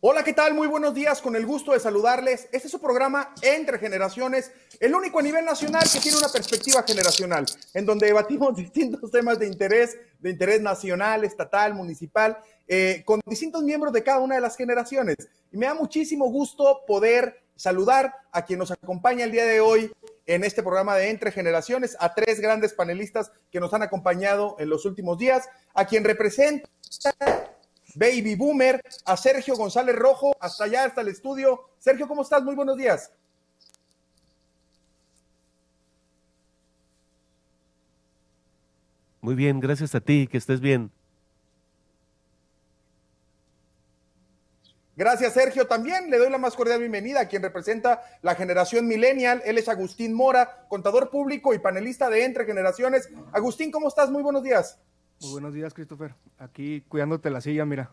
Hola, ¿qué tal? Muy buenos días, con el gusto de saludarles. Este es su programa Entre Generaciones, el único a nivel nacional que tiene una perspectiva generacional, en donde debatimos distintos temas de interés, de interés nacional, estatal, municipal, eh, con distintos miembros de cada una de las generaciones. Y me da muchísimo gusto poder saludar a quien nos acompaña el día de hoy en este programa de Entre Generaciones, a tres grandes panelistas que nos han acompañado en los últimos días, a quien representa Baby Boomer, a Sergio González Rojo, hasta allá, hasta el estudio. Sergio, ¿cómo estás? Muy buenos días. Muy bien, gracias a ti, que estés bien. Gracias, Sergio. También le doy la más cordial bienvenida a quien representa la generación millennial. Él es Agustín Mora, contador público y panelista de Entre Generaciones. Agustín, ¿cómo estás? Muy buenos días. Muy buenos días, Christopher. Aquí cuidándote la silla, mira.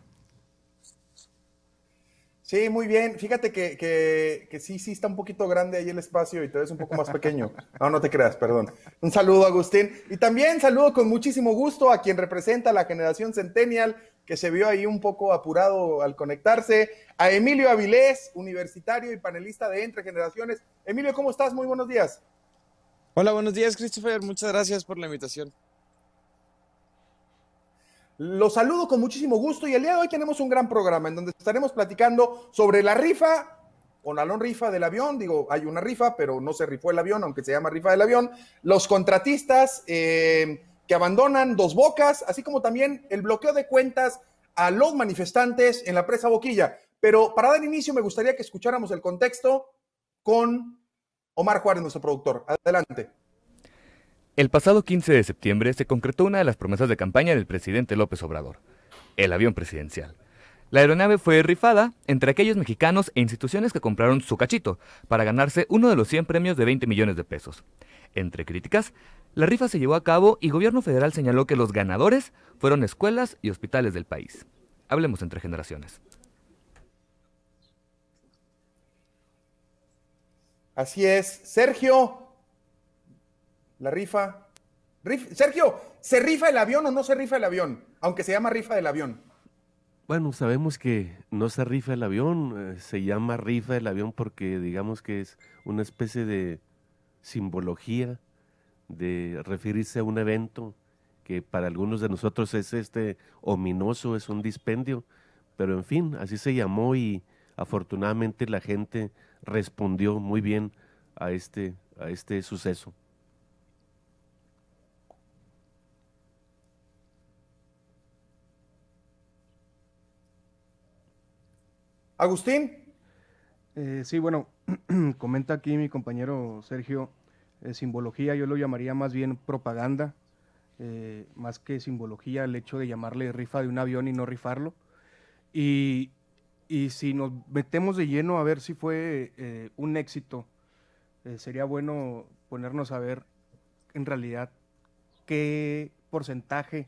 Sí, muy bien. Fíjate que, que, sí, sí está un poquito grande ahí el espacio y te ves un poco más pequeño. No, no te creas, perdón. Un saludo, Agustín. Y también saludo con muchísimo gusto a quien representa la generación Centennial, que se vio ahí un poco apurado al conectarse, a Emilio Avilés, universitario y panelista de Entre Generaciones. Emilio, ¿cómo estás? Muy buenos días. Hola, buenos días, Christopher. Muchas gracias por la invitación. Los saludo con muchísimo gusto y el día de hoy tenemos un gran programa en donde estaremos platicando sobre la rifa o la non rifa del avión. Digo, hay una rifa, pero no se rifó el avión, aunque se llama rifa del avión. Los contratistas eh, que abandonan dos bocas, así como también el bloqueo de cuentas a los manifestantes en la presa Boquilla. Pero para dar inicio me gustaría que escucháramos el contexto con Omar Juárez, nuestro productor. Adelante. El pasado 15 de septiembre se concretó una de las promesas de campaña del presidente López Obrador, el avión presidencial. La aeronave fue rifada entre aquellos mexicanos e instituciones que compraron su cachito para ganarse uno de los 100 premios de 20 millones de pesos. Entre críticas, la rifa se llevó a cabo y gobierno federal señaló que los ganadores fueron escuelas y hospitales del país. Hablemos entre generaciones. Así es. Sergio, la rifa. Sergio, ¿se rifa el avión o no se rifa el avión? Aunque se llama rifa del avión. Bueno, sabemos que no se rifa el avión, eh, se llama rifa del avión porque digamos que es una especie de simbología de referirse a un evento que para algunos de nosotros es este ominoso, es un dispendio, pero en fin, así se llamó y afortunadamente la gente respondió muy bien a este, a este suceso. Agustín. Eh, sí, bueno, comenta aquí mi compañero Sergio, eh, simbología, yo lo llamaría más bien propaganda, eh, más que simbología, el hecho de llamarle rifa de un avión y no rifarlo. Y, y si nos metemos de lleno a ver si fue un éxito, sería bueno ponernos a ver en realidad qué porcentaje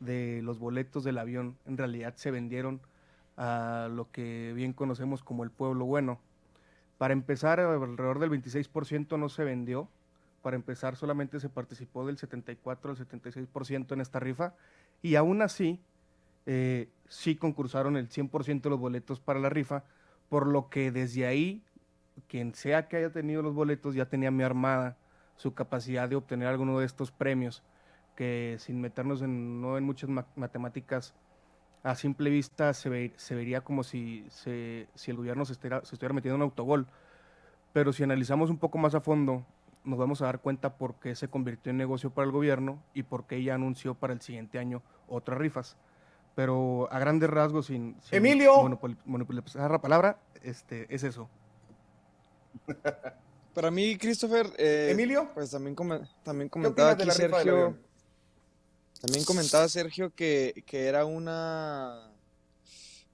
de los boletos del avión en realidad se vendieron a lo que bien conocemos como el pueblo bueno. Para empezar, alrededor del 26% no se vendió. Para empezar, solamente se participó del 74 al 76% en esta rifa. Y aún así, eh, sí concursaron el 100% de los boletos para la rifa, por lo que desde ahí, quien sea que haya tenido los boletos, ya tenía mi armada su capacidad de obtener alguno de estos premios, que sin meternos en, no en muchas matemáticas a simple vista se, se vería como si, si el gobierno se estuviera, se estuviera metiendo en un autogol. Pero si analizamos un poco más a fondo, nos vamos a dar cuenta por qué se convirtió en negocio para el gobierno y por qué ella anunció para el siguiente año otras rifas. Pero a grandes rasgos, sin, Emilio. monopolizar la palabra, este, es eso. Para mí, Christopher, eh, Emilio, pues también, también comentaba aquí Sergio también comentaba Sergio que, era una,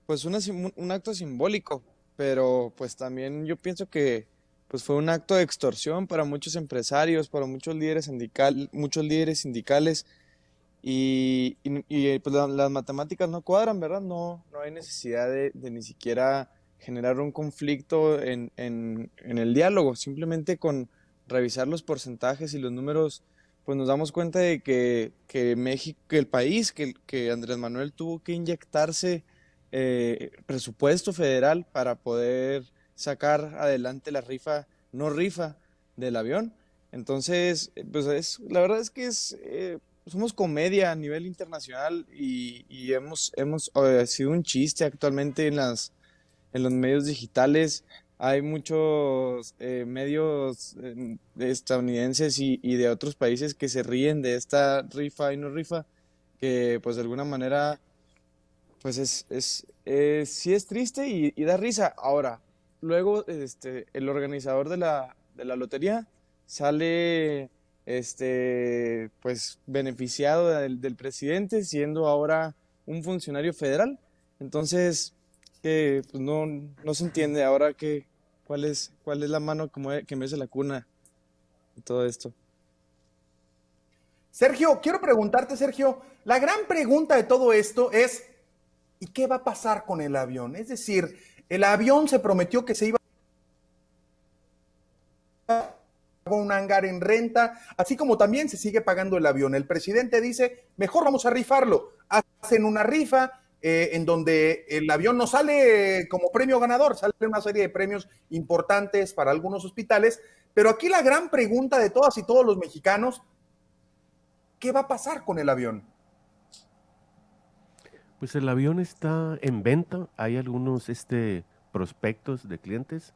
pues un acto simbólico, pero pues también yo pienso que pues fue un acto de extorsión para muchos empresarios, para muchos líderes, sindical, muchos líderes sindicales y, pues las matemáticas no cuadran, ¿verdad? No, no hay necesidad de, ni siquiera generar un conflicto en, en, en el diálogo, simplemente con revisar los porcentajes y los números pues nos damos cuenta de que, que México, que el país, que, que Andrés Manuel tuvo que inyectarse eh, presupuesto federal para poder sacar adelante la rifa, no rifa del avión. Entonces, pues es, la verdad es que es, eh, somos comedia a nivel internacional y, y hemos, hemos eh, sido un chiste actualmente en, las, en los medios digitales hay muchos eh, medios eh, estadounidenses y, de otros países que se ríen de esta rifa y no rifa, que pues de alguna manera, pues es, es sí es triste y, da risa. Ahora, luego este, el organizador de la, de la lotería sale este, pues beneficiado del, del presidente siendo ahora un funcionario federal. Entonces, que pues, no, no se entiende ahora que, cuál, es, cuál es la mano que mueve, que la cuna y todo esto. Sergio, quiero preguntarte, Sergio, la gran pregunta de todo esto es, ¿y qué va a pasar con el avión? Es decir, el avión se prometió que se iba a un hangar en renta, así como también se sigue pagando el avión. El presidente dice, mejor vamos a rifarlo. Hacen una rifa, eh, en donde el avión no sale como premio ganador, sale una serie de premios importantes para algunos hospitales, pero aquí la gran pregunta de todas y todos los mexicanos, ¿qué va a pasar con el avión? Pues el avión está en venta, hay algunos este, prospectos de clientes,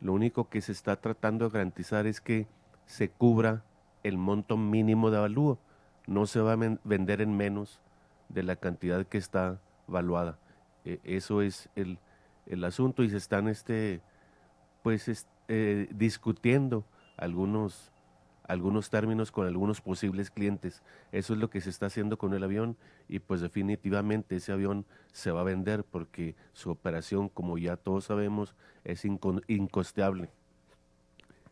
lo único que se está tratando de garantizar es que se cubra el monto mínimo de avalúo, no se va a vender en menos de la cantidad que está valuada. E, eso es el, asunto y se están este, pues, eh, discutiendo algunos, algunos términos con algunos posibles clientes. Eso es lo que se está haciendo con el avión y pues definitivamente ese avión se va a vender porque su operación, como ya todos sabemos, es incosteable.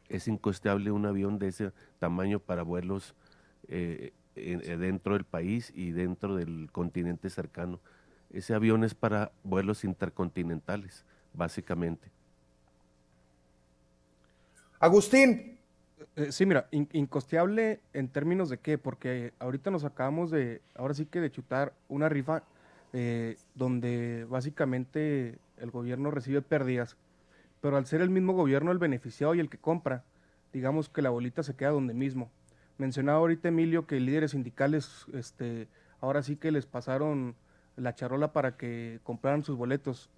Es incosteable un avión de ese tamaño para vuelos eh, dentro del país y dentro del continente cercano. Ese avión es para vuelos intercontinentales, básicamente. Agustín. Eh, sí, mira, incosteable en términos de qué, porque ahorita nos acabamos de, ahora sí que de chutar una rifa eh, donde básicamente el gobierno recibe pérdidas, pero al ser el mismo gobierno el beneficiado y el que compra, digamos que la bolita se queda donde mismo. Mencionaba ahorita Emilio que líderes sindicales, este, ahora sí que les pasaron la charola para que compraran sus boletos.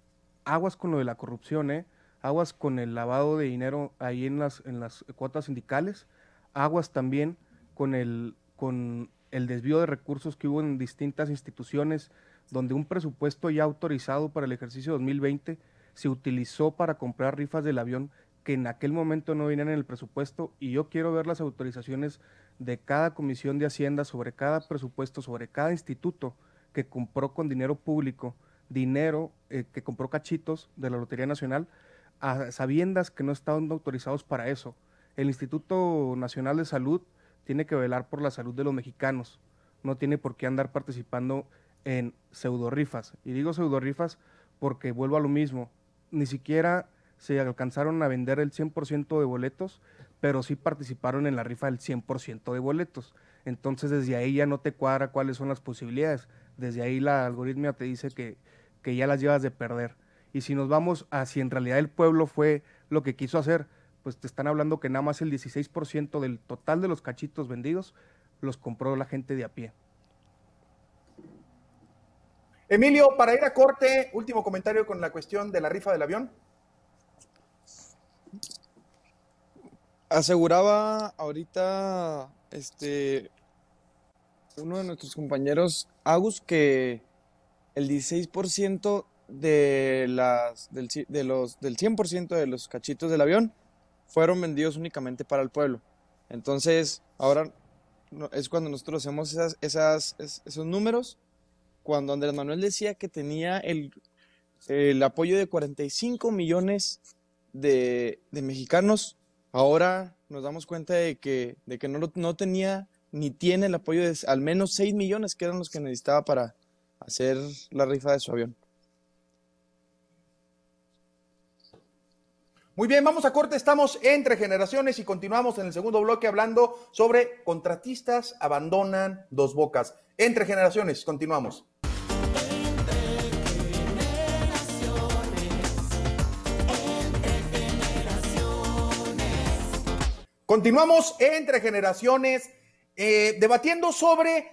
Aguas con lo de la corrupción, ¿eh? Aguas con el lavado de dinero ahí en las, en las cuotas sindicales. Aguas también con el, con el desvío de recursos que hubo en distintas instituciones, donde un presupuesto ya autorizado para el ejercicio 2020 se utilizó para comprar rifas del avión que en aquel momento no venían en el presupuesto y yo quiero ver las autorizaciones de cada comisión de Hacienda sobre cada presupuesto, sobre cada instituto que compró con dinero público, dinero eh, que compró cachitos de la Lotería Nacional, a sabiendas que no estaban autorizados para eso. El Instituto Nacional de Salud tiene que velar por la salud de los mexicanos, no tiene por qué andar participando en pseudo rifas. Y digo pseudo rifas porque vuelvo a lo mismo, ni siquiera se alcanzaron a vender el 100% de boletos, pero sí participaron en la rifa del 100% de boletos. Entonces desde ahí ya no te cuadra cuáles son las posibilidades desde ahí la algoritmia te dice que, ya las llevas de perder. Y si nos vamos a si en realidad el pueblo fue lo que quiso hacer, pues te están hablando que nada más el 16% del total de los cachitos vendidos los compró la gente de a pie. Emilio, para ir a corte, último comentario con la cuestión de la rifa del avión. Aseguraba ahorita este uno de nuestros compañeros, Agus, que el 16% de las, del, de los, del 100% de los cachitos del avión fueron vendidos únicamente para el pueblo. Entonces, ahora es cuando nosotros hacemos esas, esos números. Cuando Andrés Manuel decía que tenía el, el apoyo de 45 millones de, de, mexicanos, ahora nos damos cuenta de que, de que no, no tenía ni tiene el apoyo de al menos 6 millones que eran los que necesitaba para hacer la rifa de su avión. Muy bien, vamos a corte, estamos entre generaciones y continuamos en el segundo bloque hablando sobre contratistas abandonan dos bocas. Entre generaciones, continuamos. Continuamos entre generaciones eh, debatiendo sobre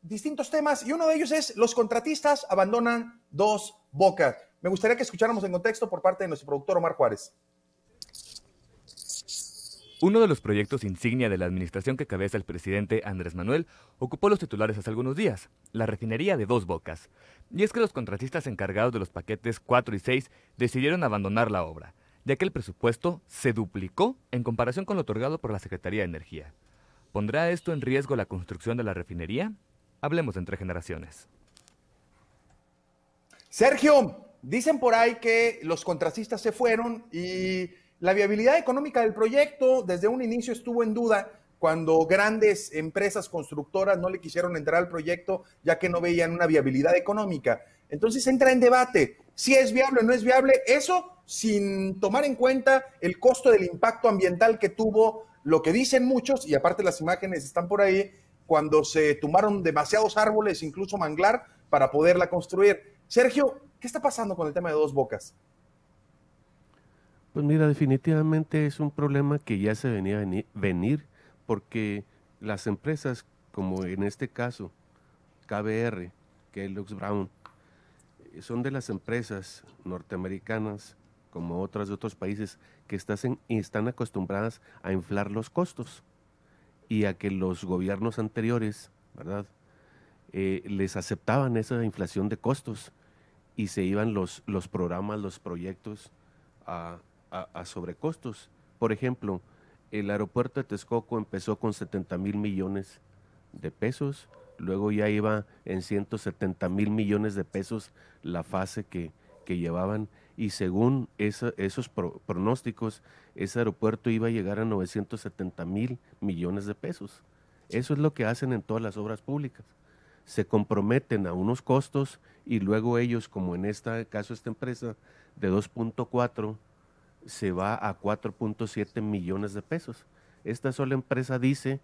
distintos temas y uno de ellos es los contratistas abandonan dos bocas. Me gustaría que escucháramos en contexto por parte de nuestro productor Omar Juárez. Uno de los proyectos insignia de la administración que cabeza el presidente Andrés Manuel ocupó los titulares hace algunos días, la refinería de Dos Bocas. Y es que los contratistas encargados de los paquetes 4 y 6 decidieron abandonar la obra, ya que el presupuesto se duplicó en comparación con lo otorgado por la Secretaría de Energía. ¿Pondrá esto en riesgo la construcción de la refinería? Hablemos entre generaciones. Sergio, dicen por ahí que los contratistas se fueron y la viabilidad económica del proyecto desde un inicio estuvo en duda cuando grandes empresas constructoras no le quisieron entrar al proyecto ya que no veían una viabilidad económica. Entonces entra en debate si es viable o no es viable, eso sin tomar en cuenta el costo del impacto ambiental que tuvo lo que dicen muchos, y aparte las imágenes están por ahí, cuando se tumbaron demasiados árboles, incluso manglar, para poderla construir. Sergio, ¿qué está pasando con el tema de dos bocas? Pues mira, definitivamente es un problema que ya se venía a venir, porque las empresas, como en este caso, KBR, Lux Brown, son de las empresas norteamericanas, como otras de otros países, que están acostumbradas a inflar los costos y a que los gobiernos anteriores, ¿verdad? Eh, les aceptaban esa inflación de costos y se iban los, los programas, los proyectos a, a, sobrecostos. Por ejemplo, el aeropuerto de Texcoco empezó con 70 mil millones de pesos, luego ya iba en 170 mil millones de pesos la fase que, que llevaban y según esos pronósticos, ese aeropuerto iba a llegar a 970 mil millones de pesos. Eso es lo que hacen en todas las obras públicas. Se comprometen a unos costos y luego ellos, como en este caso esta empresa de 2.4, se va a 4.7 millones de pesos. Esta sola empresa dice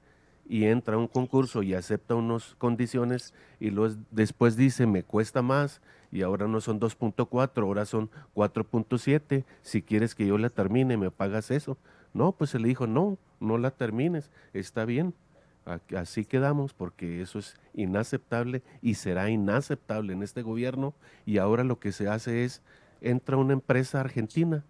y entra a un concurso y acepta unas condiciones y luego después dice me cuesta más y ahora no son 2.4, ahora son 4.7, si quieres que yo la termine me pagas eso. No, pues se le dijo, no, no la termines, está bien, así quedamos porque eso es inaceptable y será inaceptable en este gobierno y ahora lo que se hace es, entra una empresa argentina,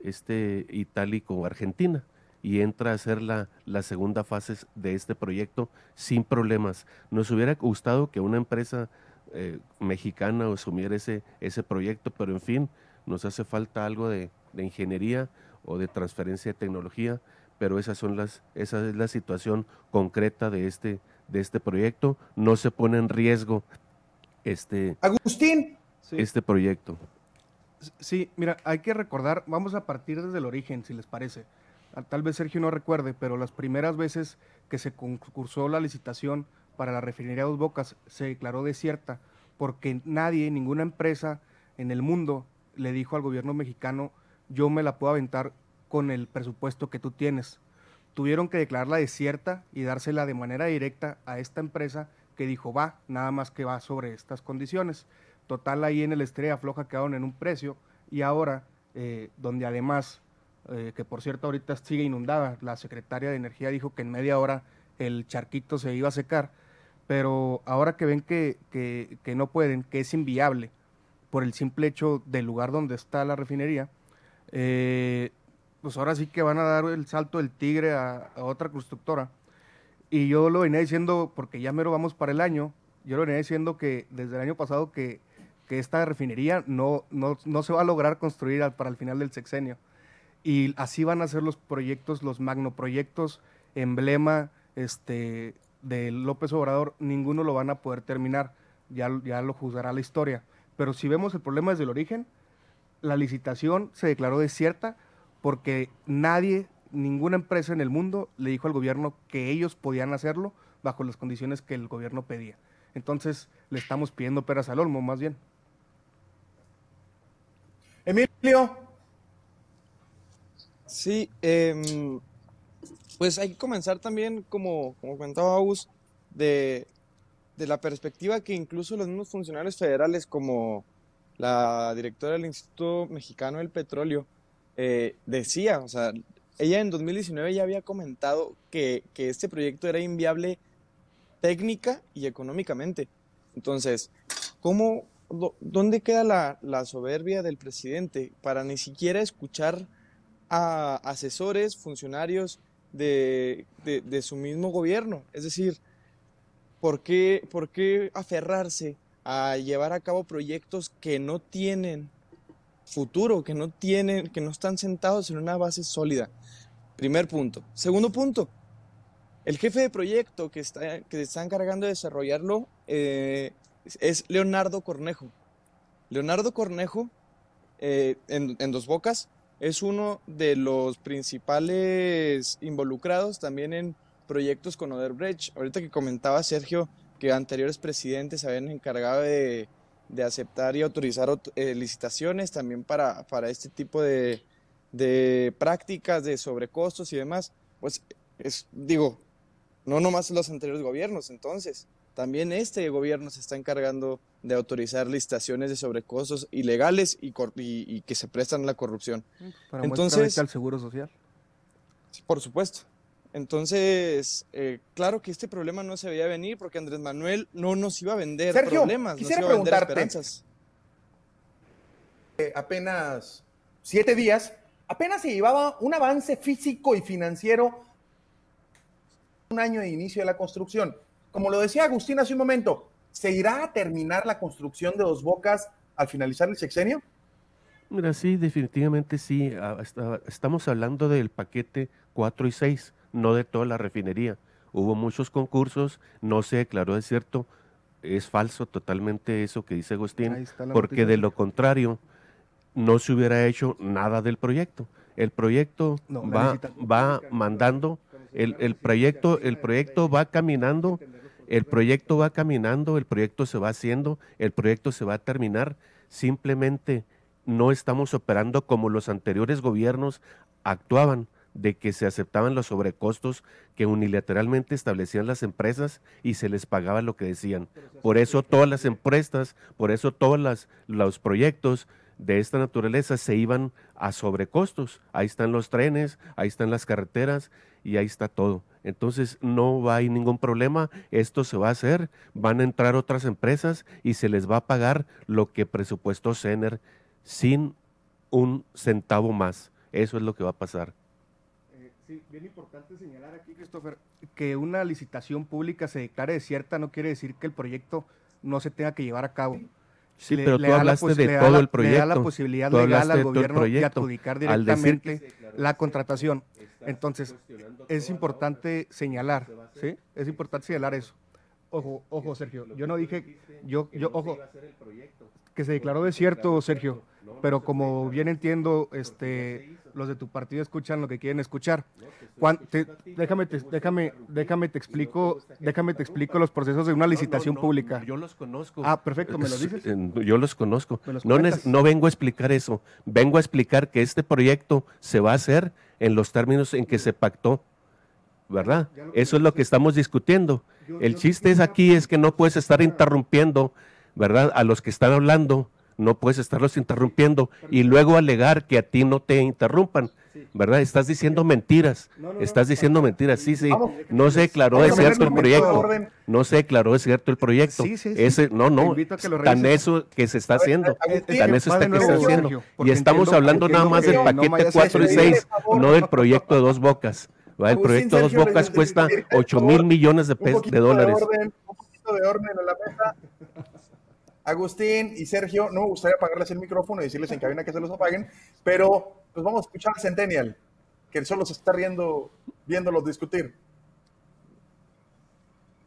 este itálico argentina, y entra a hacer la, la, segunda fase de este proyecto sin problemas. Nos hubiera gustado que una empresa eh, mexicana asumiera ese, ese proyecto, pero en fin, nos hace falta algo de, ingeniería o de transferencia de tecnología, pero esas son las, esa es la situación concreta de este, de este proyecto. No se pone en riesgo este, Agustín. este proyecto. Sí, mira, hay que recordar, vamos a partir desde el origen, si les parece. Ah, tal vez Sergio no recuerde, pero las primeras veces que se concursó la licitación para la refinería Dos Bocas se declaró desierta porque nadie, ninguna empresa en el mundo le dijo al gobierno mexicano, yo me la puedo aventar con el presupuesto que tú tienes. Tuvieron que declararla desierta y dársela de manera directa a esta empresa que dijo, va, nada más que va sobre estas condiciones. Total, ahí en el Estrella Floja quedaron en un precio y ahora, eh, donde además eh, que por cierto ahorita sigue inundada. La secretaria de Energía dijo que en media hora el charquito se iba a secar, pero ahora que ven que, que, no pueden, que es inviable por el simple hecho del lugar donde está la refinería, eh, pues ahora sí que van a dar el salto del tigre a, otra constructora. Y yo lo venía diciendo, porque ya mero vamos para el año, yo lo venía diciendo que desde el año pasado que, que esta refinería no, no, no, se va a lograr construir para el final del sexenio y así van a ser los proyectos, los magnoproyectos, emblema este, de López Obrador, ninguno lo van a poder terminar, ya, ya lo juzgará la historia. Pero si vemos el problema desde el origen, la licitación se declaró desierta porque nadie, ninguna empresa en el mundo le dijo al gobierno que ellos podían hacerlo bajo las condiciones que el gobierno pedía. Entonces le estamos pidiendo peras al olmo, más bien. Emilio, Sí, em, pues hay que comenzar también, como, como comentaba August, de, de la perspectiva que incluso los mismos funcionarios federales, como la directora del Instituto Mexicano del Petróleo, eh, decía, o sea, ella en 2019 ya había comentado que, que este proyecto era inviable técnica y económicamente. Entonces, ¿cómo, ¿dónde queda la, la, soberbia del presidente para ni siquiera escuchar a asesores, funcionarios de, de, su mismo gobierno? Es decir, ¿por qué, ¿por qué aferrarse a llevar a cabo proyectos que no tienen futuro, que no tienen, que no están sentados en una base sólida? Primer punto. Segundo punto, el jefe de proyecto que está, que encargando de desarrollarlo eh, es Leonardo Cornejo. Leonardo Cornejo, eh, en, Dos Bocas, es uno de los principales involucrados también en proyectos con Odebrecht. Ahorita que comentaba Sergio que anteriores presidentes habían encargado de, de aceptar y autorizar eh, licitaciones también para, para este tipo de, de prácticas de sobrecostos y demás, pues es, digo, no nomás los anteriores gobiernos, entonces, también este gobierno se está encargando de autorizar licitaciones de sobrecostos ilegales y, y, que se prestan a la corrupción. Para entonces, al seguro social. Por supuesto. Entonces, eh, claro que este problema no se veía venir porque Andrés Manuel no nos iba a vender problemas, quisiera nos iba a vender esperanzas. Eh, apenas siete días apenas se llevaba un avance físico y financiero un año de inicio de la construcción. Como lo decía Agustín hace un momento, ¿se irá a terminar la construcción de Dos Bocas al finalizar el sexenio? Mira, sí, definitivamente sí. Ah, estamos hablando del paquete 4 y 6, no de toda la refinería. Hubo muchos concursos, no se declaró de cierto. Es falso totalmente eso que dice Agustín, porque de lo contrario, no se hubiera hecho nada del proyecto. El proyecto va, va mandando, el, el, proyecto, el proyecto va caminando, el proyecto va caminando, el proyecto se va haciendo, el proyecto se va a terminar. Simplemente no estamos operando como los anteriores gobiernos actuaban, de que se aceptaban los sobrecostos que unilateralmente establecían las empresas y se les pagaba lo que decían. Por eso todas las empresas, por eso todos los proyectos de esta naturaleza se iban a sobrecostos. Ahí están los trenes, ahí están las carreteras y ahí está todo. Entonces no va a haber ningún problema, esto se va a hacer, van a entrar otras empresas y se les va a pagar lo que presupuestó CENER sin un centavo más. Eso es lo que va a pasar. Eh, sí, bien importante señalar aquí, Christopher, que una licitación pública se declare desierta no quiere decir que el proyecto no se tenga que llevar a cabo. Sí, pero tú hablaste de todo el proyecto. Le da la posibilidad legal al gobierno de adjudicar directamente la contratación. Entonces, es importante señalar, ¿sí? Es importante señalar eso. Ojo, ojo, Sergio. Yo no dije, yo, yo, ojo, que se declaró desierto, Sergio. Pero como bien entiendo, este, los de tu partido escuchan lo que quieren escuchar. déjame, te, déjame, déjame te explico, déjame te explico los procesos de una licitación pública. yo los conozco. Ah, perfecto, me lo dices. Yo los conozco. no, no vengo a explicar eso. Vengo a explicar que este proyecto se va a hacer en los términos en que se pactó. ¿Verdad? Eso es lo que estamos discutiendo. El chiste es aquí es que no puedes estar interrumpiendo, ¿verdad? A los que están hablando no puedes estarlos interrumpiendo y luego alegar que a ti no te interrumpan, ¿verdad? Estás diciendo mentiras, estás diciendo mentiras, sí, sí, no se declaró de cierto el proyecto, no se declaró de cierto el proyecto, ese, no, no, tan eso que se está haciendo, tan eso está que está haciendo, y estamos hablando nada más del paquete 4 y 6, no del proyecto de dos bocas. El proyecto de dos bocas cuesta 8 mil millones de, pesos, de dólares. un poquito de orden en la mesa. Agustín y Sergio, no me gustaría apagarles el micrófono y decirles en cabina que se los apaguen, pero pues vamos a escuchar a Centennial, que solo se está riendo viéndolos discutir.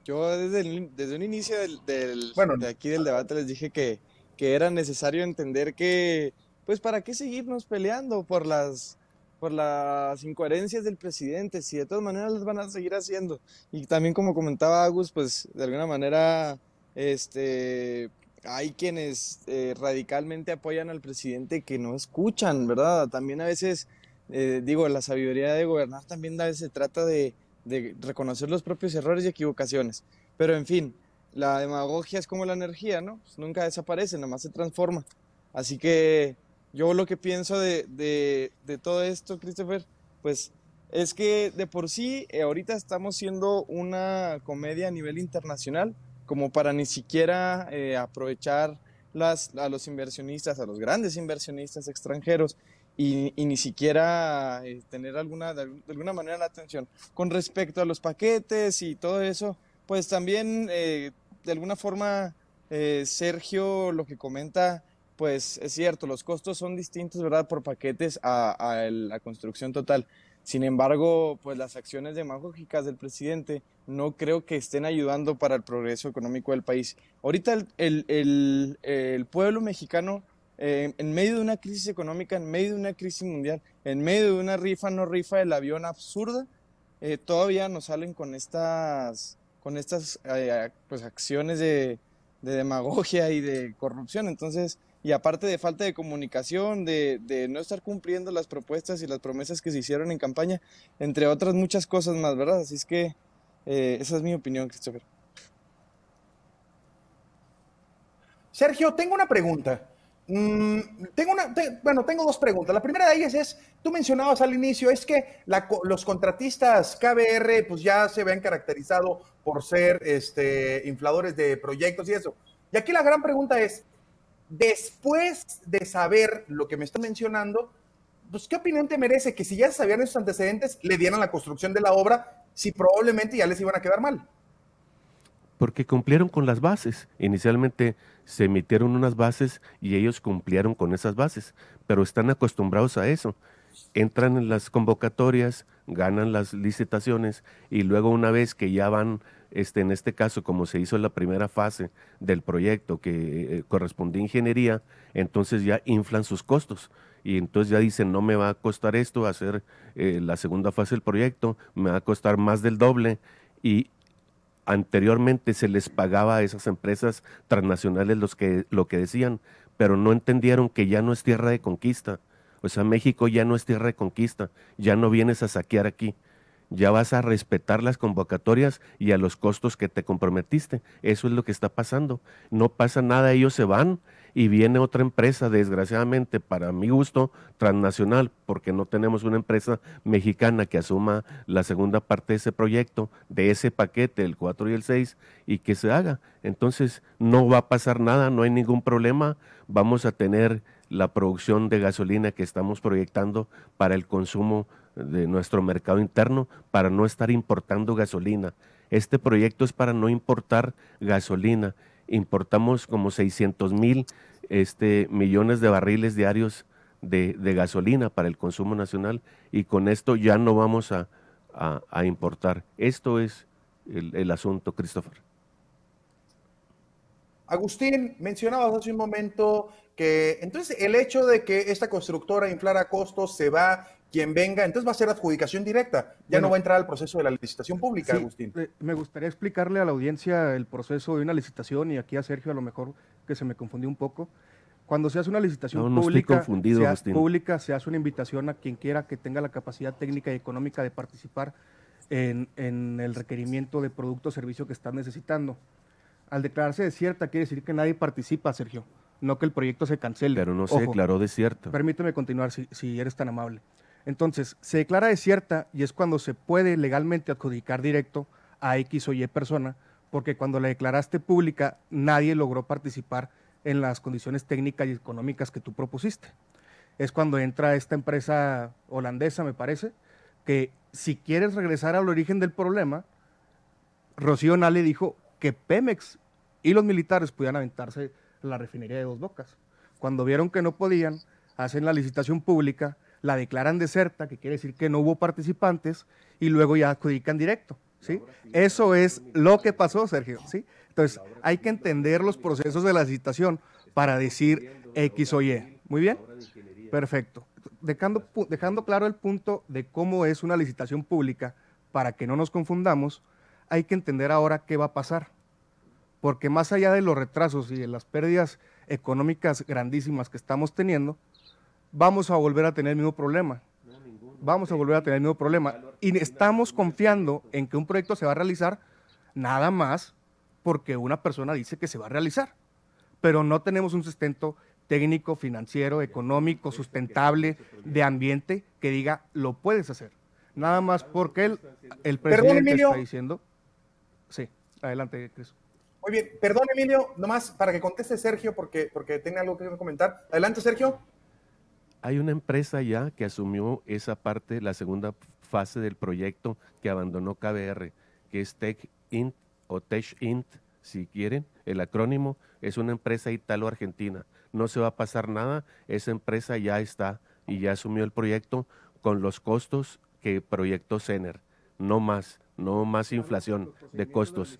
Yo desde, desde un inicio del, bueno, de aquí del debate les dije que, que era necesario entender que, pues, ¿para qué seguirnos peleando por las, por las incoherencias del presidente? Si de todas maneras las van a seguir haciendo. Y también como comentaba Agus, pues, de alguna manera, este, hay quienes eh, radicalmente apoyan al presidente que no escuchan, ¿verdad? También a veces eh, digo, la sabiduría de gobernar también se trata de, de reconocer los propios errores y equivocaciones. Pero en fin, la demagogia es como la energía, ¿no? Pues nunca desaparece, nada más se transforma. Así que yo lo que pienso de, de, de todo esto, Christopher, pues es que de por sí eh, ahorita estamos siendo una comedia a nivel internacional, como para ni siquiera eh, aprovechar las, a los inversionistas, a los grandes inversionistas extranjeros y, ni siquiera eh, tener alguna, de, alguna manera la atención. Con respecto a los paquetes y todo eso, pues también de alguna forma Sergio lo que comenta pues es cierto, los costos son distintos, ¿verdad? Por paquetes a, la construcción total. Sin embargo, pues las acciones demagógicas del presidente no creo que estén ayudando para el progreso económico del país. Ahorita el, pueblo mexicano, eh, en medio de una crisis económica, en medio de una crisis mundial, en medio de una rifa no rifa del avión absurda, eh, todavía nos salen con estas, con estas eh, pues, acciones de demagogia y de corrupción. Entonces, y aparte de falta de comunicación, de, de, no estar cumpliendo las propuestas y las promesas que se hicieron en campaña, entre otras muchas cosas más, ¿verdad? Así es que eh, esa es mi opinión, Christopher. Sergio, tengo una pregunta. Mm, tengo una, bueno, tengo dos preguntas. La primera de ellas es, tú mencionabas al inicio, es que los contratistas KBR pues ya se ven caracterizado por ser este, infladores de proyectos y eso. Y aquí la gran pregunta es, después de saber lo que me está mencionando, pues ¿qué opinión te merece que si ya sabían esos antecedentes, le dieran la construcción de la obra, si probablemente ya les iban a quedar mal? Porque cumplieron con las bases. Inicialmente se emitieron unas bases y ellos cumplieron con esas bases, pero están acostumbrados a eso. Entran en las convocatorias, ganan las licitaciones y luego una vez que ya van este, en este caso, como se hizo en la primera fase del proyecto que eh, correspondía a ingeniería, entonces ya inflan sus costos. Y entonces ya dicen, no me va a costar esto hacer eh, la segunda fase del proyecto, me va a costar más del doble. Y anteriormente se les pagaba a esas empresas transnacionales los que, lo que decían, pero no entendieron que ya no es tierra de conquista. O sea, México ya no es tierra de conquista, ya no vienes a saquear aquí ya vas a respetar las convocatorias y a los costos que te comprometiste. Eso es lo que está pasando. No pasa nada, ellos se van y viene otra empresa, desgraciadamente, para mi gusto, transnacional, porque no tenemos una empresa mexicana que asuma la segunda parte de ese proyecto, de ese paquete, el 4 y el 6, y que se haga. Entonces, no va a pasar nada, no hay ningún problema, vamos a tener la producción de gasolina que estamos proyectando para el consumo de nuestro mercado interno para no estar importando gasolina. Este proyecto es para no importar gasolina. Importamos como 600 mil este, millones de barriles diarios de, gasolina para el consumo nacional y con esto ya no vamos a, importar. Esto es el, el asunto, Christopher. Agustín, mencionabas hace un momento que entonces el hecho de que esta constructora inflara costos se va quien venga, entonces va a ser adjudicación directa, ya no va a entrar al proceso de la licitación pública, Agustín. Eh, me gustaría explicarle a la audiencia el proceso de una licitación y aquí a Sergio a lo mejor que se me confundió un poco. Cuando se hace una licitación pública, se pública, se hace una invitación a quien quiera que tenga la capacidad técnica y económica de participar en, en el requerimiento de producto o servicio que están necesitando. Al declararse desierta quiere decir que nadie participa, Sergio, no que el proyecto se cancele. Pero no se declaró desierto. Permíteme continuar si, si eres tan amable. Entonces, se declara desierta y es cuando se puede legalmente adjudicar directo a X o Y persona, porque cuando la declaraste pública nadie logró participar en las condiciones técnicas y económicas que tú propusiste. Es cuando entra esta empresa holandesa, me parece, que si quieres regresar al origen del problema, Rocío Nale dijo que Pemex y los militares pudieran aventarse la refinería de dos bocas. Cuando vieron que no podían, hacen la licitación pública, la declaran deserta, que quiere decir que no hubo participantes, y luego ya adjudican directo. ¿sí? Eso es lo que pasó, Sergio. ¿sí? Entonces, hay que entender los procesos de la licitación para decir X o Y. Muy bien. Perfecto. Dejando, dejando claro el punto de cómo es una licitación pública, para que no nos confundamos, hay que entender ahora qué va a pasar. Porque más allá de los retrasos y de las pérdidas económicas grandísimas que estamos teniendo, vamos a volver a tener el mismo problema. vamos a volver a tener el mismo problema. Y estamos confiando en que un proyecto se va a realizar nada más porque una persona dice que se va a realizar. Pero no tenemos un sustento técnico, financiero, económico, sustentable, de ambiente, que diga, lo puedes hacer. Nada más porque el, el presidente está diciendo. Sí, adelante, Cris. Muy bien, perdón Emilio, nomás para que conteste Sergio porque, porque tiene algo que comentar. Adelante Sergio. Hay una empresa ya que asumió esa parte, la segunda fase del proyecto que abandonó KBR, que es Tech Int o Tech Int, si quieren, el acrónimo, es una empresa italo-argentina. No se va a pasar nada, esa empresa ya está y ya asumió el proyecto con los costos que proyectó Cener, no más, no más inflación de costos.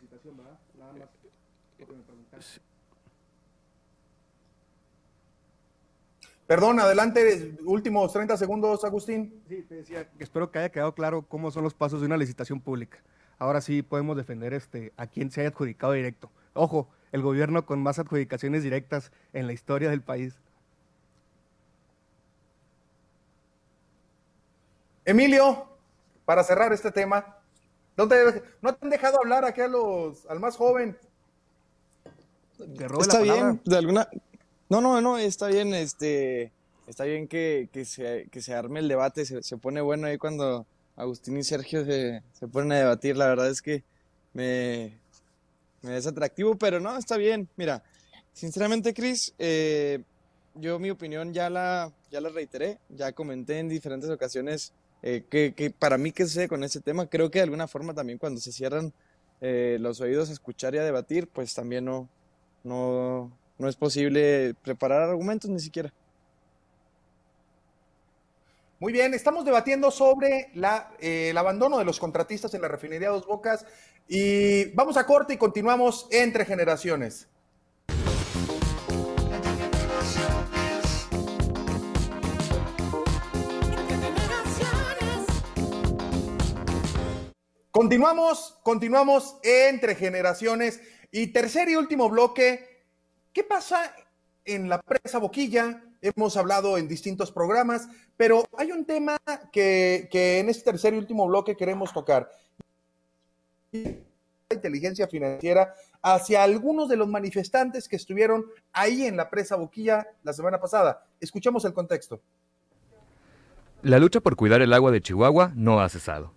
Perdón, adelante, últimos 30 segundos, Agustín. Sí, te decía que espero que haya quedado claro cómo son los pasos de una licitación pública. Ahora sí podemos defender este, a quien se haya adjudicado directo. Ojo, el gobierno con más adjudicaciones directas en la historia del país. Emilio, para cerrar este tema, ¿no te, no te han dejado hablar aquí a los, al más joven? Está bien, de alguna, no, no, no, está bien, este, está bien que, se, que se arme el debate, se, pone bueno ahí cuando Agustín y Sergio se, se ponen a debatir, la verdad es que me, me es atractivo, pero no, está bien, mira, sinceramente, Cris, eh, yo mi opinión ya la, ya la reiteré, ya comenté en diferentes ocasiones eh, que, para mí qué sucede con ese tema, creo que de alguna forma también cuando se cierran eh, los oídos a escuchar y a debatir, pues también no, no, no es posible preparar argumentos ni siquiera. Muy bien, estamos debatiendo sobre eh, el abandono de los contratistas en la refinería Dos Bocas y vamos a corte y continuamos entre generaciones. Continuamos, continuamos entre generaciones y tercer y último bloque ¿Qué pasa en la presa Boquilla? Hemos hablado en distintos programas, pero hay un tema que, en este tercer y último bloque queremos tocar. La inteligencia financiera hacia algunos de los manifestantes que estuvieron ahí en la presa Boquilla la semana pasada. Escuchemos el contexto. La lucha por cuidar el agua de Chihuahua no ha cesado.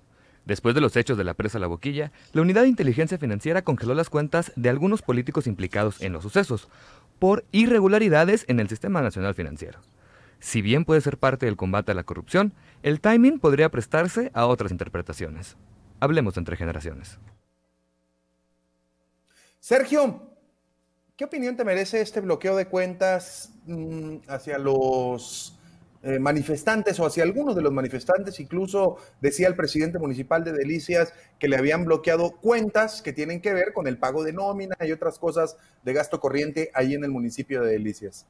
Después de los hechos de la presa La Boquilla, la Unidad de Inteligencia Financiera congeló las cuentas de algunos políticos implicados en los sucesos por irregularidades en el Sistema Nacional Financiero. Si bien puede ser parte del combate a la corrupción, el timing podría prestarse a otras interpretaciones. Hablemos entre generaciones. Sergio, ¿qué opinión te merece este bloqueo de cuentas mm, hacia los eh, manifestantes o hacia algunos de los manifestantes. Incluso decía el presidente municipal de Delicias que le habían bloqueado cuentas que tienen que ver con el pago de nómina y otras cosas de gasto corriente ahí en el municipio de Delicias.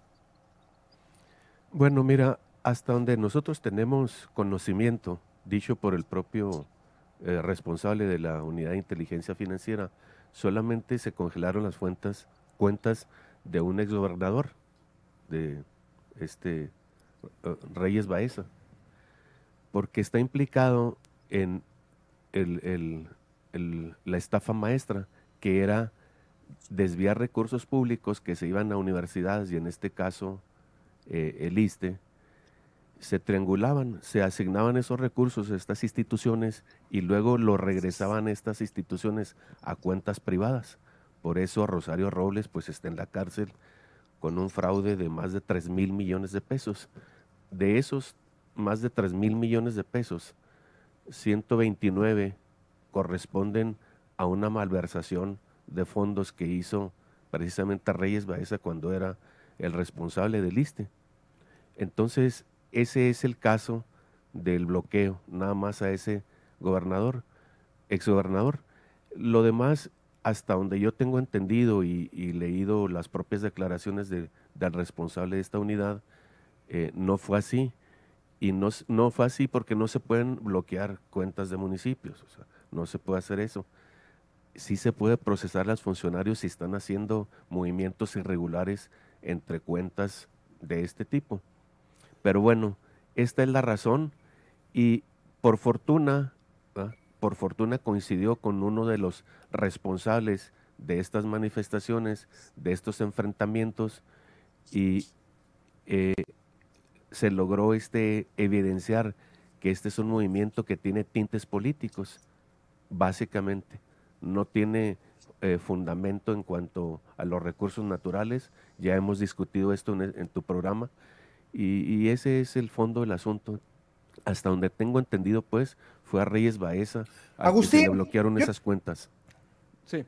Bueno, mira, hasta donde nosotros tenemos conocimiento, dicho por el propio eh, responsable de la unidad de inteligencia financiera, solamente se congelaron las cuentas, de un exgobernador de este Reyes Baeza, porque está implicado en la estafa maestra, que era desviar recursos públicos que se iban a universidades y en este caso eh, el ISTE, se triangulaban, se asignaban esos recursos a estas instituciones y luego lo regresaban a estas instituciones a cuentas privadas. Por eso Rosario Robles pues está en la cárcel con un fraude de más de 3 mil millones de pesos. De esos más de 3 mil millones de pesos, 129 corresponden a una malversación de fondos que hizo precisamente Reyes Baeza cuando era el responsable del ISTE. Entonces, ese es el caso del bloqueo, nada más a ese gobernador, exgobernador. Lo demás hasta donde yo tengo entendido y, leído las propias declaraciones del responsable de esta unidad, eh, no fue así. Y no, no fue así porque no se pueden bloquear cuentas de municipios, no se puede hacer eso. Sí se puede procesar a los funcionarios si están haciendo movimientos irregulares entre cuentas de este tipo. Pero bueno, esta es la razón Y por fortuna, por fortuna coincidió con uno de los responsables de estas manifestaciones, de estos enfrentamientos, y eh, se logró este, evidenciar que este es un movimiento que tiene tintes políticos, básicamente. No tiene eh, fundamento en cuanto a los recursos naturales, ya hemos discutido esto en, tu programa, y, ese es el fondo del asunto. Hasta donde tengo entendido, pues, fue a Reyes Baeza a que se le bloquearon esas cuentas. Sí.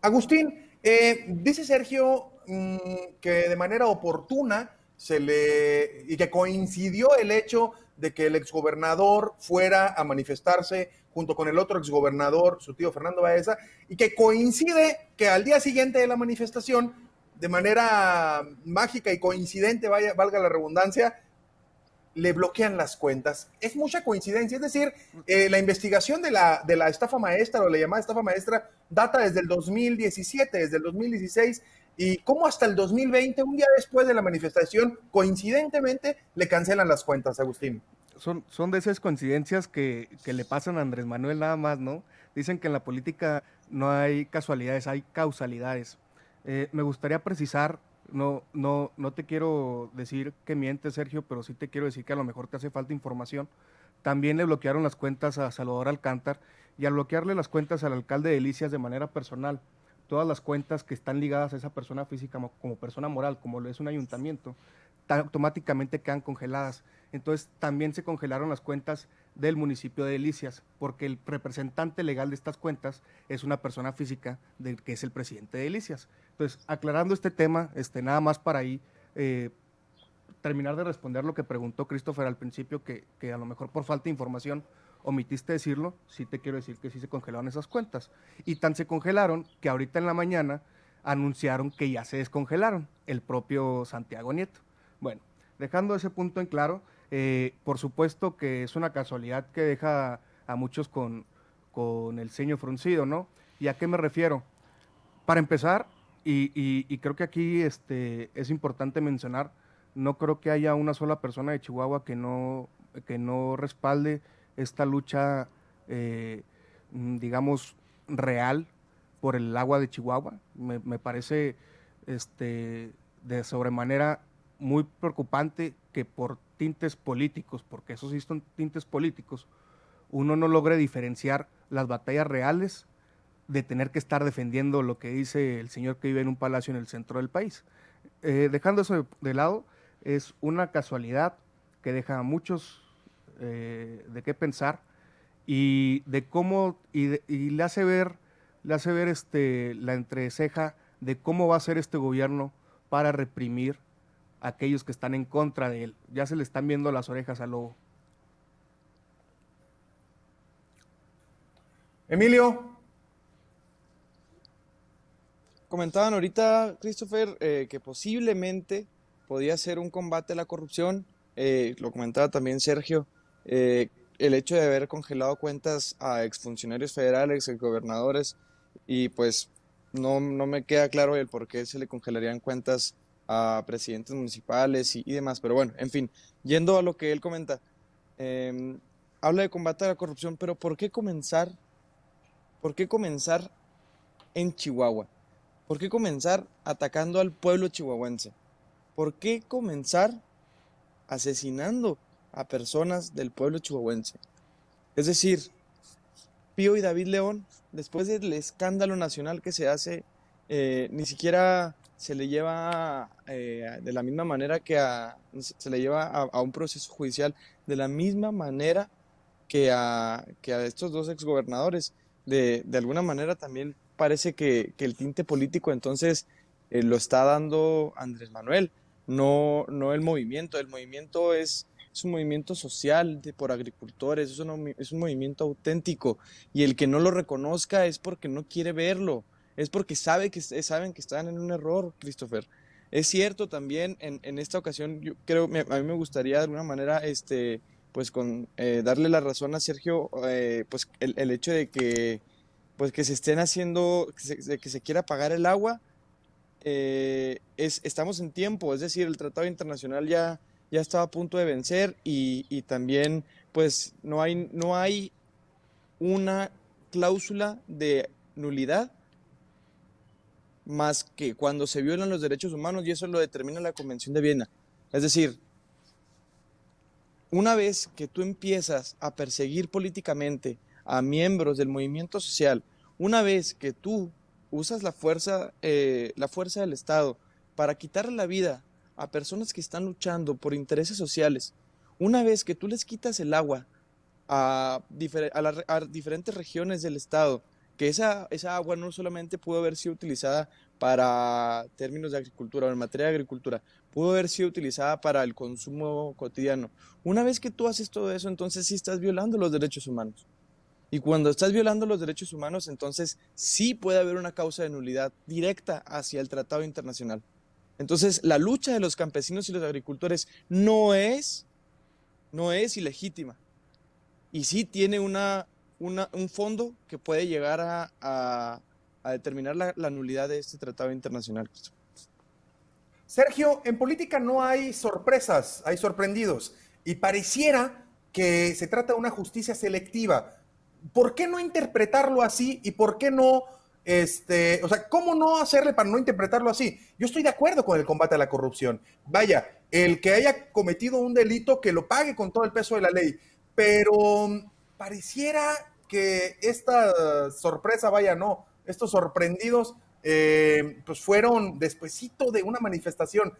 Agustín, eh, dice Sergio mm, que de manera oportuna se le y que coincidió el hecho de que el exgobernador fuera a manifestarse junto con el otro exgobernador, su tío Fernando Baeza, y que coincide que al día siguiente de la manifestación, de manera mágica y coincidente, vaya, valga la redundancia, le bloquean las cuentas. Es mucha coincidencia, es decir, eh, la investigación de la, de la estafa maestra o la llamada estafa maestra data desde el 2017, desde el 2016, y cómo hasta el 2020, un día después de la manifestación, coincidentemente le cancelan las cuentas, Agustín. Son, son de esas coincidencias que, que le pasan a Andrés Manuel nada más, ¿no? Dicen que en la política no hay casualidades, hay causalidades. Eh, me gustaría precisar no, no, no te quiero decir que miente, Sergio, pero sí te quiero decir que a lo mejor te hace falta información. También le bloquearon las cuentas a Salvador Alcántar y al bloquearle las cuentas al alcalde de Delicias de manera personal, todas las cuentas que están ligadas a esa persona física como, persona moral, como lo es un ayuntamiento, automáticamente quedan congeladas. Entonces también se congelaron las cuentas del municipio de Delicias, porque el representante legal de estas cuentas es una persona física del que es el presidente de Delicias. Entonces, aclarando este tema, este, nada más para ahí eh, terminar de responder lo que preguntó Christopher al principio, que, que, a lo mejor por falta de información omitiste decirlo, sí te quiero decir que sí se congelaron esas cuentas. Y tan se congelaron que ahorita en la mañana anunciaron que ya se descongelaron, el propio Santiago Nieto. Bueno, dejando ese punto en claro, eh, por supuesto que es una casualidad que deja a muchos con, con el ceño fruncido, ¿no? ¿Y a qué me refiero? Para empezar, y, creo que aquí este, es importante mencionar, no creo que haya una sola persona de Chihuahua que no, que no respalde esta lucha, eh, digamos, real por el agua de Chihuahua. Me, me parece este, de sobremanera muy preocupante que por tintes políticos, porque esos sí son tintes políticos, uno no logre diferenciar las batallas reales de tener que estar defendiendo lo que dice el señor que vive en un palacio en el centro del país. Eh, dejando eso de, lado, es una casualidad que deja a muchos eh, de qué pensar y de cómo, y, le hace ver, le hace ver este, la entreceja de cómo va a ser este gobierno para reprimir aquellos que están en contra de él. Ya se le están viendo las orejas al lobo. Emilio. Comentaban ahorita, Christopher, eh, que posiblemente podía ser un combate a la corrupción. Eh, lo comentaba también Sergio. Eh, el hecho de haber congelado cuentas a exfuncionarios federales, exgobernadores, y pues no, no me queda claro el por qué se le congelarían cuentas a presidentes municipales y, demás. Pero bueno, en fin, yendo a lo que él comenta, em, habla de combate a la corrupción, pero ¿por qué comenzar? ¿Por qué comenzar en Chihuahua? ¿Por qué comenzar atacando al pueblo chihuahuense? ¿Por qué comenzar asesinando a personas del pueblo chihuahuense? Es decir, Pío y David León, después del escándalo nacional que se hace, eh, ni siquiera se le lleva eh, de la misma manera que a, se le lleva a, un proceso judicial de la misma manera que a, que a estos dos exgobernadores. De, de alguna manera también parece que, el tinte político entonces eh, lo está dando Andrés Manuel, no, no el movimiento. El movimiento es, es un movimiento social de, por agricultores, es un, es un movimiento auténtico y el que no lo reconozca es porque no quiere verlo es porque sabe que, saben que están en un error, Christopher. Es cierto también, en, en esta ocasión, yo creo, a mí me gustaría de alguna manera, este, pues con eh, darle la razón a Sergio, eh, pues el, el, hecho de que, pues que se estén haciendo, que se, de que se quiera pagar el agua, eh, es, estamos en tiempo, es decir, el Tratado Internacional ya, ya estaba a punto de vencer y, y también pues no hay, no hay una cláusula de nulidad más que cuando se violan los derechos humanos y eso lo determina la Convención de Viena. Es decir, una vez que tú empiezas a perseguir políticamente a miembros del movimiento social, una vez que tú usas la fuerza, eh, la fuerza del Estado para quitarle la vida a personas que están luchando por intereses sociales, una vez que tú les quitas el agua a, diferentes regiones del Estado, que esa, esa agua no solamente pudo haber sido utilizada para términos de agricultura o en materia de agricultura, pudo haber sido utilizada para el consumo cotidiano. Una vez que tú haces todo eso, entonces sí estás violando los derechos humanos. Y cuando estás violando los derechos humanos, entonces sí puede haber una causa de nulidad directa hacia el tratado internacional. Entonces, la lucha de los campesinos y los agricultores no es, no es ilegítima. Y sí tiene una, un fondo que puede llegar a, determinar la, la, nulidad de este tratado internacional. Sergio, en política no hay sorpresas, hay sorprendidos. Y pareciera que se trata de una justicia selectiva. ¿por qué no interpretarlo así y por qué no, este, o sea, cómo no hacerle para no interpretarlo así? Yo estoy de acuerdo con el combate a la corrupción. Vaya, el que haya cometido un delito, que lo pague con todo el peso de la ley, pero pareciera que esta sorpresa, vaya, no, estos sorprendidos, eh, pues fueron despuesito de una manifestación.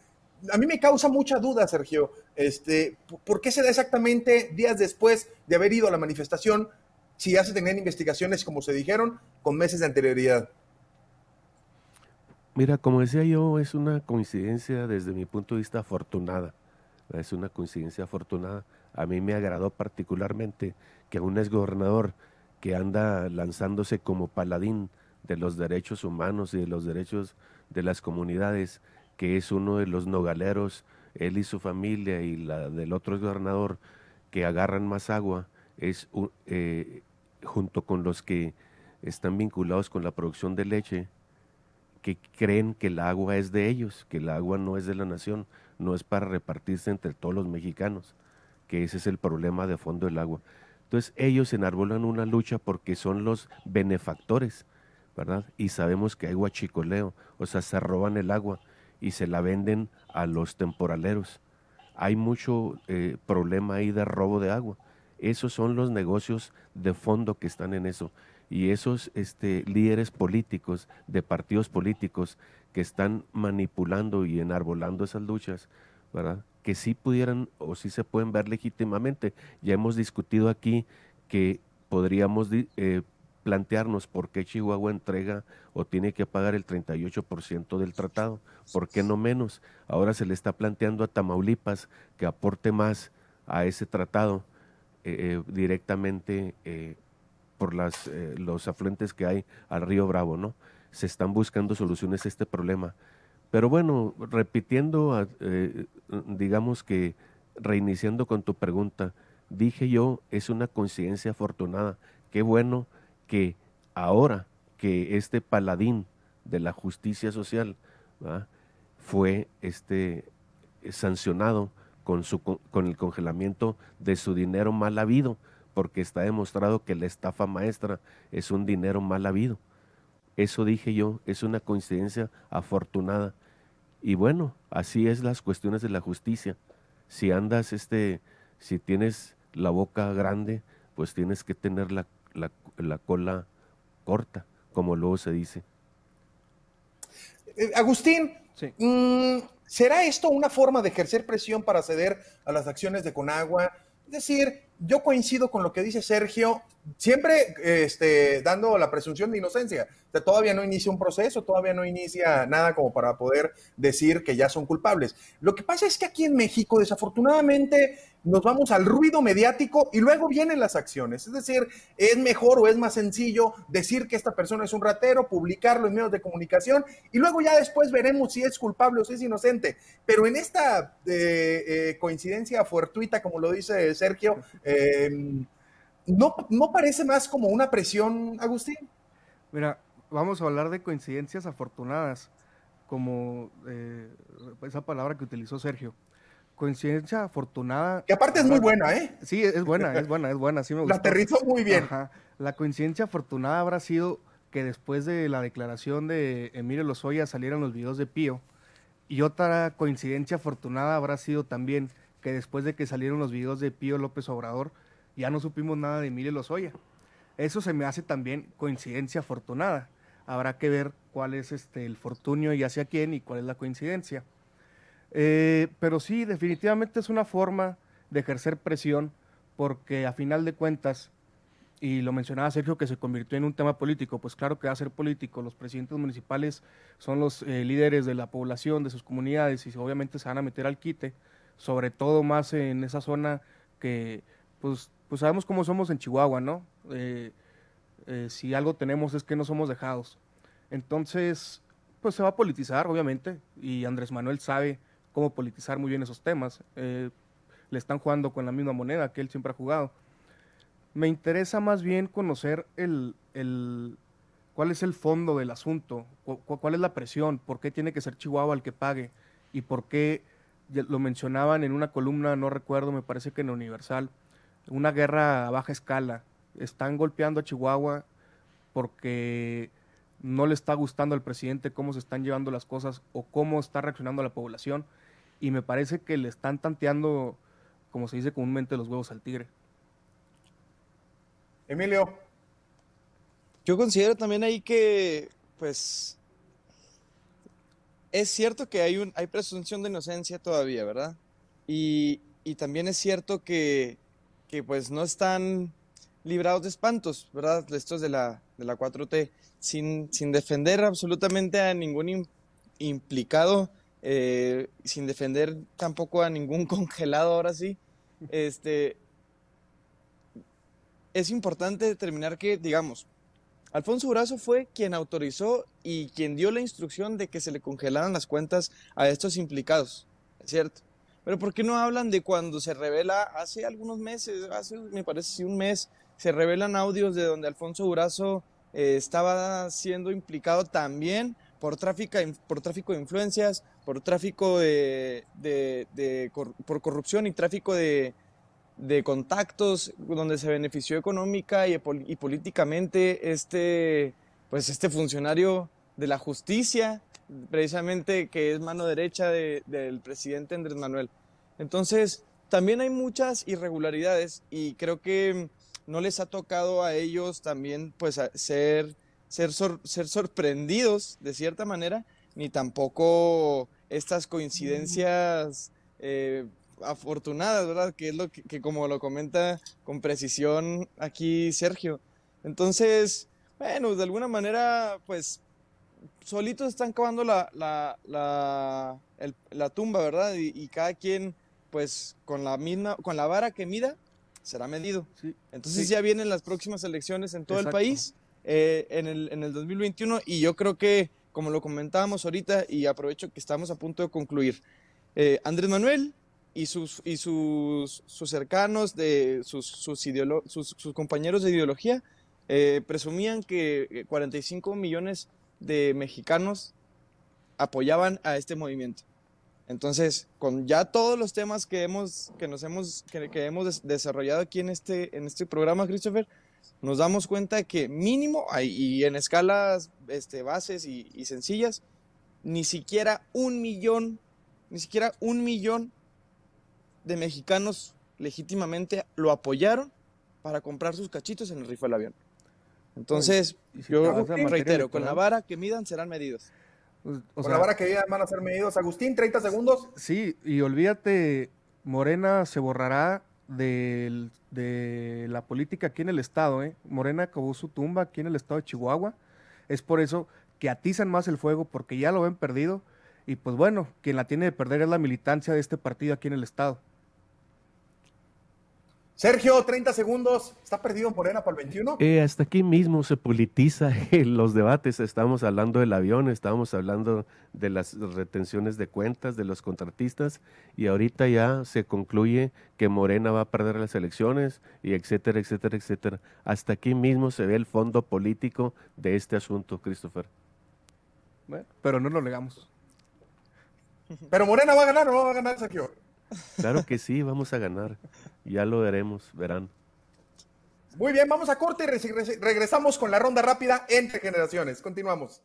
A mí me causa mucha duda, Sergio, este, ¿por qué se da exactamente días después de haber ido a la manifestación si ya se tenían investigaciones, como se dijeron, con meses de anterioridad. Mira, como decía yo, es una coincidencia desde mi punto de vista afortunada. Es una coincidencia afortunada. A mí me agradó particularmente que un exgobernador que anda lanzándose como paladín de los derechos humanos y de los derechos de las comunidades, que es uno de los nogaleros, él y su familia y la del otro gobernador, que agarran más agua, es eh, junto con los que están vinculados con la producción de leche, que creen que el agua es de ellos, que el agua no es de la nación, no es para repartirse entre todos los mexicanos, que ese es el problema de fondo del agua. Entonces ellos enarbolan una lucha porque son los benefactores, ¿verdad? Y sabemos que hay guachicoleo, o sea, se roban el agua y se la venden a los temporaleros. Hay mucho eh, problema ahí de robo de agua. Esos son los negocios de fondo que están en eso. Y esos este, líderes políticos, de partidos políticos, que están manipulando y enarbolando esas luchas, ¿verdad? Que sí pudieran o sí se pueden ver legítimamente. Ya hemos discutido aquí que podríamos eh, plantearnos por qué Chihuahua entrega o tiene que pagar el 38% del tratado, ¿por qué no menos? Ahora se le está planteando a Tamaulipas que aporte más a ese tratado eh, directamente eh, por eh, los afluentes que hay al río Bravo, ¿no? Se están buscando soluciones a este problema. Pero bueno, repitiendo, digamos que reiniciando con tu pregunta, dije yo, es una coincidencia afortunada. Qué bueno que ahora que este paladín de la justicia social fue este, sancionado con, su, con el congelamiento de su dinero mal habido, porque está demostrado que la estafa maestra es un dinero mal habido. Eso dije yo, es una coincidencia afortunada. Y bueno, así es las cuestiones de la justicia. Si andas, este, si tienes la boca grande, pues tienes que tener la, la, cola corta, como luego se dice. Eh, Agustín, sí. Mm, ¿Será esto una forma de ejercer presión para ceder a las acciones de Conagua? Es decir, yo coincido con lo que dice Sergio, siempre este, dando la presunción de inocencia. O todavía no inicia un proceso, todavía no inicia nada como para poder decir que ya son culpables. Lo que pasa es que aquí en México, desafortunadamente, nos vamos al ruido mediático y luego vienen las acciones. Es decir, es mejor o es más sencillo decir que esta persona es un ratero, publicarlo en medios de comunicación y luego ya después veremos si es culpable o si es inocente. Pero en esta eh, eh, coincidencia fortuita, como lo dice Sergio, eh, ¿no, ¿no parece más como una presión, Agustín? Mira, vamos a hablar de coincidencias afortunadas, como esa palabra que utilizó Sergio coincidencia afortunada. Que aparte es muy buena, ¿eh? Sí, es buena, es buena, es buena, sí me La aterrizó muy bien. La coincidencia afortunada habrá sido que después de la declaración de Emilio Lozoya salieran los videos de Pío. Y otra coincidencia afortunada habrá sido también que después de que salieron los videos de Pío López Obrador, ya no supimos nada de Emilio Lozoya. Eso se me hace también coincidencia afortunada. Habrá que ver cuál es este, el fortunio y hacia quién y cuál es la coincidencia. Eh, pero sí, definitivamente es una forma de ejercer presión porque a final de cuentas, y lo mencionaba Sergio que se convirtió en un tema político, pues claro que va a ser político, los presidentes municipales son los eh, líderes de la población, de sus comunidades y obviamente se van a meter al quite, sobre todo más en esa zona que pues, pues sabemos cómo somos en Chihuahua, ¿no? Eh, si algo tenemos es que no somos dejados. Entonces, pues se va a politizar, obviamente, y Andrés Manuel sabe cómo politizar muy bien esos temas. Eh, le están jugando con la misma moneda que él siempre ha jugado. Me interesa más bien conocer el, cuál es el fondo del asunto, cuál es la presión, por qué tiene que ser Chihuahua el que pague y por qué, lo mencionaban en una columna, no recuerdo, me parece que en Universal, una guerra a baja escala. Están golpeando a Chihuahua porque no le está gustando al presidente cómo se están llevando las cosas o cómo está reaccionando la población y me parece que le están tanteando, como se dice comúnmente, los huevos al tigre. Emilio. Yo considero también ahí que, pues, es cierto que hay, un, hay presunción de inocencia todavía, ¿verdad? Y, también es cierto que, que, pues, no están librados de espantos, ¿verdad? Estos de la, de la 4T, sin, sin defender absolutamente a ningún implicado eh, sin defender tampoco a ningún congelado ahora sí, este, es importante determinar que, digamos, Alfonso Brazo fue quien autorizó y quien dio la instrucción de que se le congelaran las cuentas a estos implicados, ¿cierto? Pero ¿por qué no hablan de cuando se revela hace algunos meses, hace me parece un mes, se revelan audios de donde Alfonso Durazo eh, estaba siendo implicado también por tráfico, por tráfico de influencias, por tráfico de, por corrupción y tráfico de, contactos, donde se benefició económica y, políticamente este, pues este funcionario de la justicia, precisamente que es mano derecha del presidente Andrés Manuel. Entonces, también hay muchas irregularidades y creo que no les ha tocado a ellos también pues ser ser, ser sorprendidos de cierta manera, ni tampoco estas coincidencias eh, afortunadas, ¿verdad? Que es lo que, como lo comenta con precisión aquí Sergio. Entonces, bueno, de alguna manera, pues, solitos están cavando la, la, la, la tumba, ¿verdad? Y, cada quien, pues, con la misma, con la vara que mida, será medido. Entonces ya vienen las próximas elecciones en todo el país eh, en, el, en el 2021 y yo creo que, como lo comentábamos ahorita y aprovecho que estamos a punto de concluir, eh, Andrés Manuel y sus, y sus, sus cercanos, de, sus, sus, sus, compañeros de ideología, eh, presumían que 45 millones de mexicanos apoyaban a este movimiento. Entonces, con ya todos los temas que hemos, que nos hemos, que, que hemos desarrollado aquí en este, en este programa, Christopher, nos damos cuenta que mínimo, y en escalas este, bases y, sencillas, ni siquiera un millón, ni siquiera un millón de mexicanos legítimamente lo apoyaron para comprar sus cachitos en el rifle del avión. Entonces, yo reitero, con la vara que midan serán medidos. Pues, con la vara que midan van a ser medidos. Agustín, 30 segundos. Sí, y olvídate, Morena se borrará de la política aquí en el estado. ¿eh? Morena acabó su tumba aquí en el estado de Chihuahua. Es por eso que atizan más el fuego, porque ya lo ven perdido. Y pues bueno, quien la tiene de perder es la militancia de este partido aquí en el estado. Sergio, 30 segundos. ¿Está perdido en Morena para el 21? Eh, hasta aquí mismo se politiza los debates. Estamos hablando del avión, estamos hablando de las retenciones de cuentas de los contratistas y ahorita ya se concluye que Morena va a perder las elecciones y etcétera, etcétera, etcétera. Hasta aquí mismo se ve el fondo político de este asunto, Christopher. Bueno, pero no lo negamos. Pero Morena va a ganar o no va a ganar, Sergio. Claro que sí, vamos a ganar. Ya lo veremos, verán. Muy bien, vamos a corte y regresamos con la ronda rápida entre generaciones. Continuamos.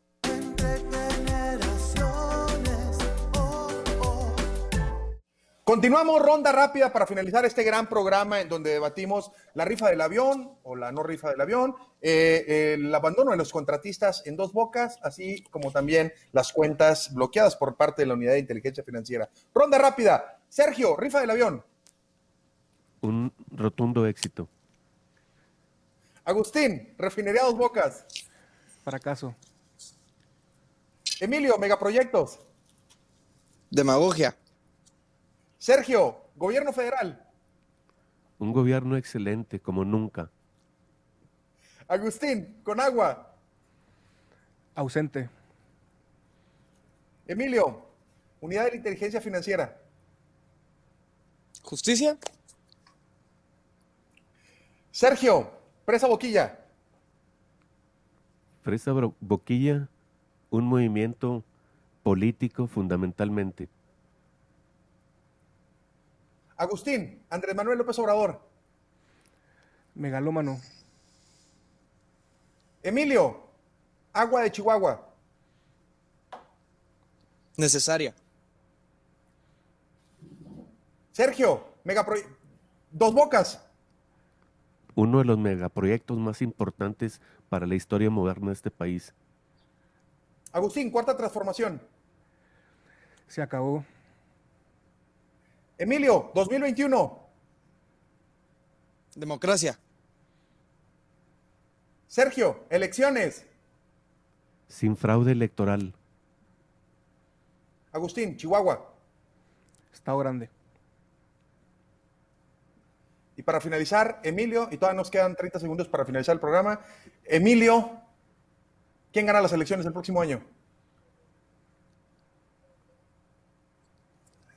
Continuamos ronda rápida para finalizar este gran programa en donde debatimos la rifa del avión o la no rifa del avión, eh, el abandono de los contratistas en dos bocas, así como también las cuentas bloqueadas por parte de la Unidad de Inteligencia Financiera. Ronda rápida. Sergio, rifa del avión. Un rotundo éxito. Agustín, refinería dos bocas. Fracaso. Emilio, megaproyectos. Demagogia. Sergio, gobierno federal. Un gobierno excelente, como nunca. Agustín, con agua. Ausente. Emilio, unidad de la inteligencia financiera. Justicia. Sergio, presa boquilla. Presa boquilla, un movimiento político fundamentalmente. Agustín, Andrés Manuel López Obrador. Megalómano. Emilio, agua de Chihuahua. Necesaria. Sergio, megaproyecto. Dos bocas. Uno de los megaproyectos más importantes para la historia moderna de este país. Agustín, cuarta transformación. Se acabó. Emilio, 2021. Democracia. Sergio, elecciones. Sin fraude electoral. Agustín, Chihuahua. Estado grande. Y para finalizar, Emilio, y todavía nos quedan 30 segundos para finalizar el programa. Emilio, ¿quién gana las elecciones el próximo año?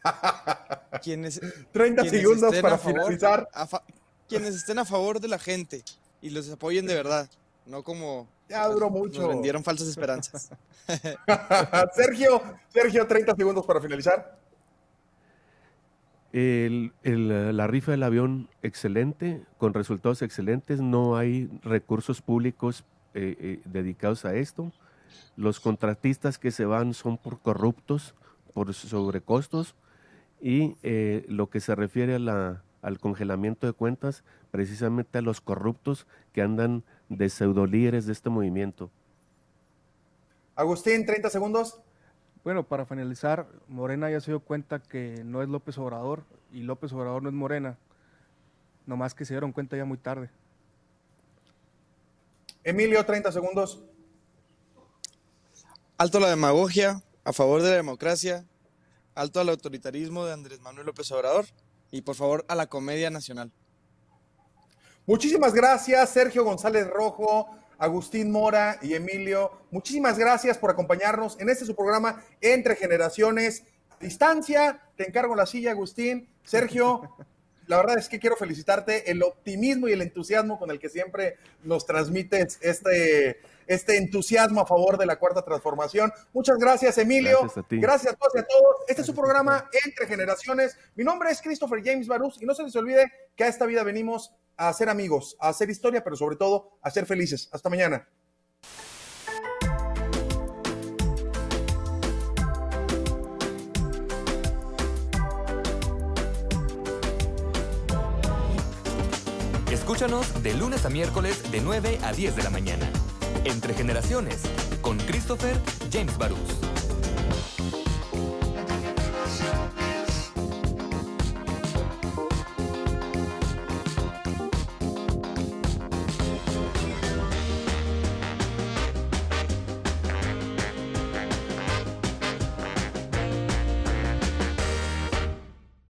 30 segundos para finalizar. quienes estén a favor de la gente y los apoyen de verdad, no como ya duró mucho. Nos vendieron falsas esperanzas. Sergio, Sergio, 30 segundos para finalizar. La rifa del avión excelente, con resultados excelentes, no hay recursos públicos eh, eh, dedicados a esto. Los contratistas que se van son por corruptos, por sobrecostos y eh, lo que se refiere a la, al congelamiento de cuentas, precisamente a los corruptos que andan de pseudolíderes de este movimiento. Agustín, 30 segundos. Bueno, para finalizar, Morena ya se dio cuenta que no es López Obrador y López Obrador no es Morena, nomás que se dieron cuenta ya muy tarde. Emilio, 30 segundos. Alto la demagogia, a favor de la democracia, alto al autoritarismo de Andrés Manuel López Obrador y por favor a la comedia nacional. Muchísimas gracias, Sergio González Rojo, Agustín Mora y Emilio. Muchísimas gracias por acompañarnos en este su programa Entre Generaciones. Distancia, te encargo la silla, Agustín. Sergio, la verdad es que quiero felicitarte el optimismo y el entusiasmo con el que siempre nos transmites este, este entusiasmo a favor de la cuarta transformación. Muchas gracias, Emilio. Gracias a, todos y a todos. Este es su programa Entre Generaciones. Mi nombre es Christopher James Barús y no se les olvide que a esta vida venimos a hacer amigos, a hacer historia, pero sobre todo a ser felices. Hasta mañana. Escúchanos de lunes a miércoles de 9 a 10 de la mañana. Entre generaciones, con Christopher James Barús.